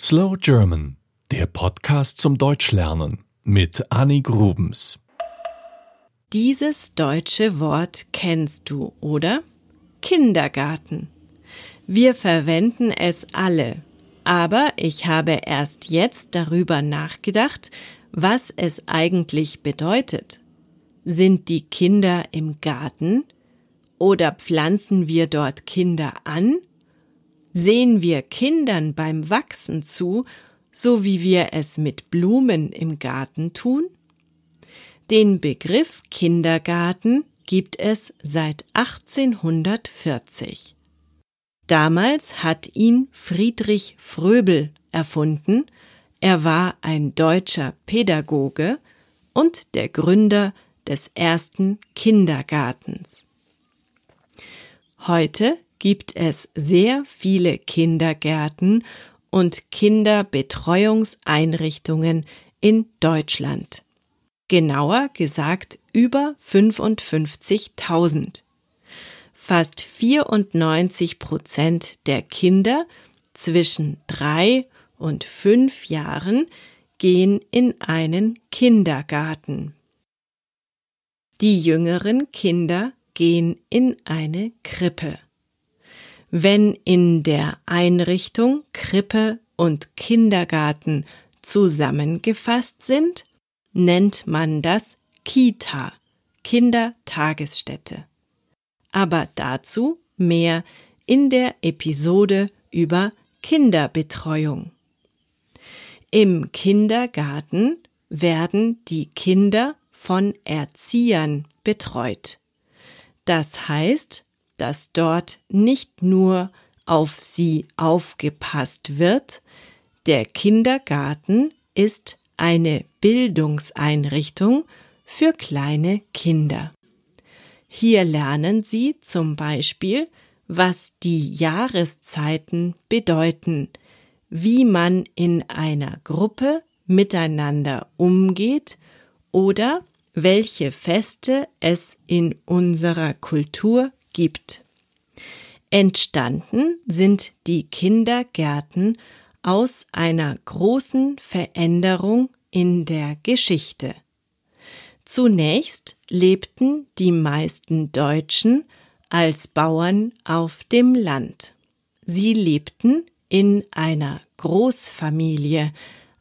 Slow German, der Podcast zum Deutschlernen mit Annie Grubens. Dieses deutsche Wort kennst du, oder? Kindergarten. Wir verwenden es alle, aber ich habe erst jetzt darüber nachgedacht, was es eigentlich bedeutet. Sind die Kinder im Garten? Oder pflanzen wir dort Kinder an? Sehen wir Kindern beim Wachsen zu, so wie wir es mit Blumen im Garten tun? Den Begriff Kindergarten gibt es seit 1840. Damals hat ihn Friedrich Fröbel erfunden. Er war ein deutscher Pädagoge und der Gründer des ersten Kindergartens. Heute gibt es sehr viele Kindergärten und Kinderbetreuungseinrichtungen in Deutschland. Genauer gesagt über 55.000. Fast 94 Prozent der Kinder zwischen drei und fünf Jahren gehen in einen Kindergarten. Die jüngeren Kinder gehen in eine Krippe. Wenn in der Einrichtung Krippe und Kindergarten zusammengefasst sind, nennt man das Kita, Kindertagesstätte. Aber dazu mehr in der Episode über Kinderbetreuung. Im Kindergarten werden die Kinder von Erziehern betreut. Das heißt, dass dort nicht nur auf sie aufgepasst wird, der Kindergarten ist eine Bildungseinrichtung für kleine Kinder. Hier lernen sie zum Beispiel, was die Jahreszeiten bedeuten, wie man in einer Gruppe miteinander umgeht oder welche Feste es in unserer Kultur gibt. Entstanden sind die Kindergärten aus einer großen Veränderung in der Geschichte. Zunächst lebten die meisten Deutschen als Bauern auf dem Land. Sie lebten in einer Großfamilie,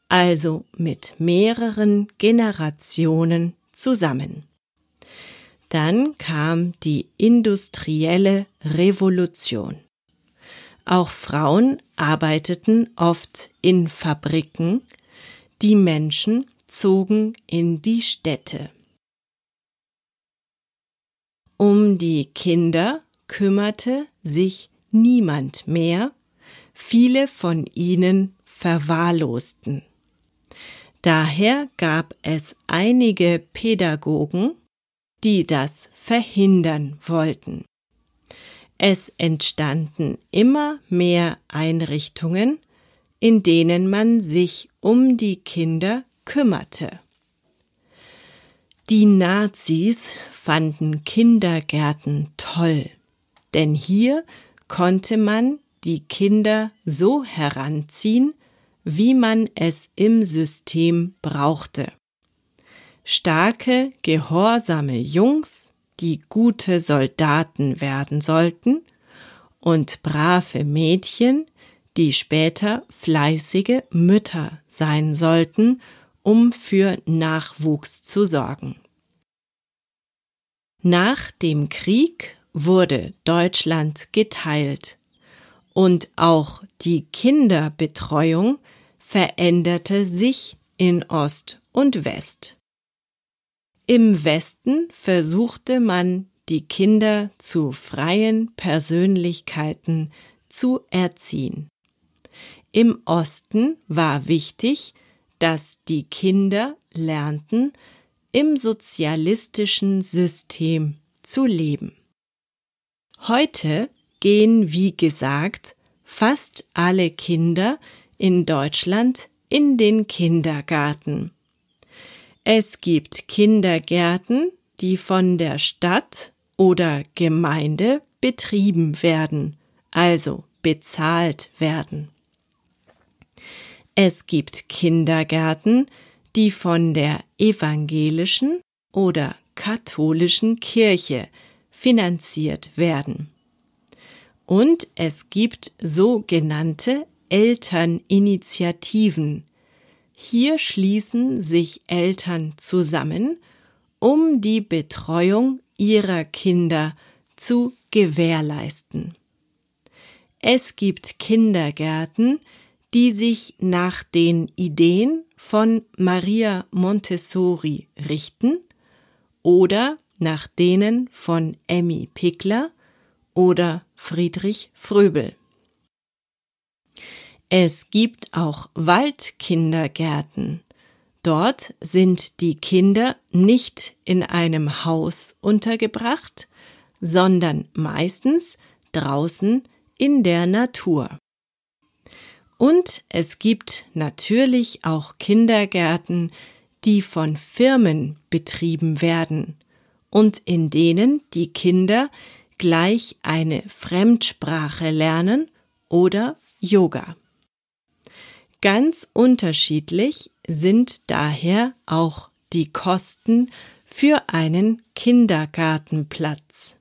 also mit mehreren Generationen zusammen. Dann kam die industrielle Revolution. Auch Frauen arbeiteten oft in Fabriken, die Menschen zogen in die Städte. Um die Kinder kümmerte sich niemand mehr, viele von ihnen verwahrlosten. Daher gab es einige Pädagogen, die das verhindern wollten. Es entstanden immer mehr Einrichtungen, in denen man sich um die Kinder kümmerte. Die Nazis fanden Kindergärten toll, denn hier konnte man die Kinder so heranziehen, wie man es im System brauchte. Starke, gehorsame Jungs, die gute Soldaten werden sollten, und brave Mädchen, die später fleißige Mütter sein sollten, um für Nachwuchs zu sorgen. Nach dem Krieg wurde Deutschland geteilt und auch die Kinderbetreuung veränderte sich in Ost und West. Im Westen versuchte man, die Kinder zu freien Persönlichkeiten zu erziehen. Im Osten war wichtig, dass die Kinder lernten, im sozialistischen System zu leben. Heute gehen, wie gesagt, fast alle Kinder in Deutschland in den Kindergarten. Es gibt Kindergärten, die von der Stadt oder Gemeinde betrieben werden, also bezahlt werden. Es gibt Kindergärten, die von der evangelischen oder katholischen Kirche finanziert werden. Und es gibt sogenannte Elterninitiativen. Hier schließen sich Eltern zusammen, um die Betreuung ihrer Kinder zu gewährleisten. Es gibt Kindergärten, die sich nach den Ideen von Maria Montessori richten oder nach denen von Emmy Pickler oder Friedrich Fröbel. Es gibt auch Waldkindergärten. Dort sind die Kinder nicht in einem Haus untergebracht, sondern meistens draußen in der Natur. Und es gibt natürlich auch Kindergärten, die von Firmen betrieben werden und in denen die Kinder gleich eine Fremdsprache lernen oder Yoga. Ganz unterschiedlich sind daher auch die Kosten für einen Kindergartenplatz.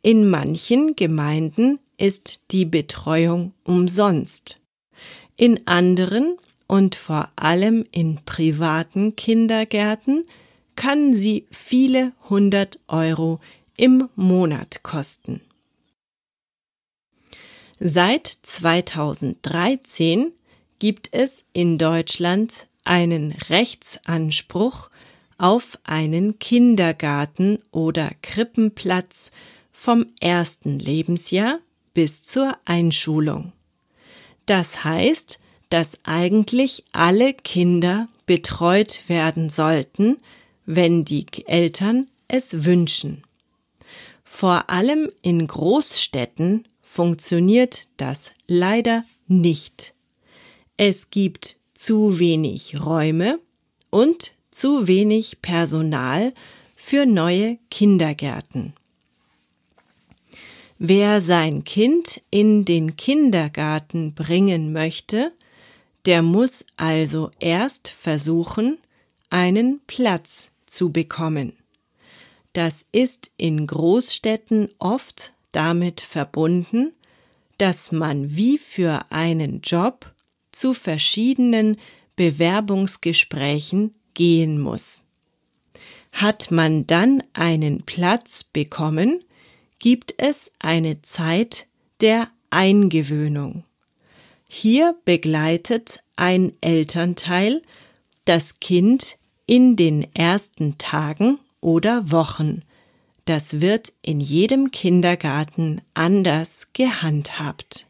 In manchen Gemeinden ist die Betreuung umsonst. In anderen und vor allem in privaten Kindergärten kann sie viele hundert Euro im Monat kosten. Seit 2013 gibt es in Deutschland einen Rechtsanspruch auf einen Kindergarten oder Krippenplatz vom ersten Lebensjahr bis zur Einschulung. Das heißt, dass eigentlich alle Kinder betreut werden sollten, wenn die Eltern es wünschen. Vor allem in Großstädten funktioniert das leider nicht. Es gibt zu wenig Räume und zu wenig Personal für neue Kindergärten. Wer sein Kind in den Kindergarten bringen möchte, der muss also erst versuchen, einen Platz zu bekommen. Das ist in Großstädten oft damit verbunden, dass man wie für einen Job zu verschiedenen Bewerbungsgesprächen gehen muss. Hat man dann einen Platz bekommen, gibt es eine Zeit der Eingewöhnung. Hier begleitet ein Elternteil das Kind in den ersten Tagen oder Wochen. Das wird in jedem Kindergarten anders gehandhabt.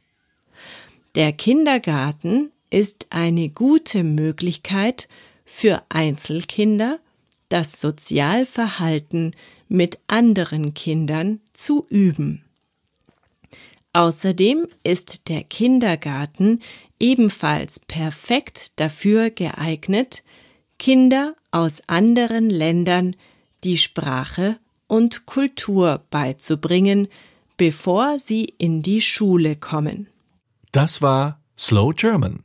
Der Kindergarten ist eine gute Möglichkeit für Einzelkinder, das Sozialverhalten mit anderen Kindern zu üben. Außerdem ist der Kindergarten ebenfalls perfekt dafür geeignet, Kinder aus anderen Ländern die Sprache und Kultur beizubringen, bevor sie in die Schule kommen. Das war Slow German,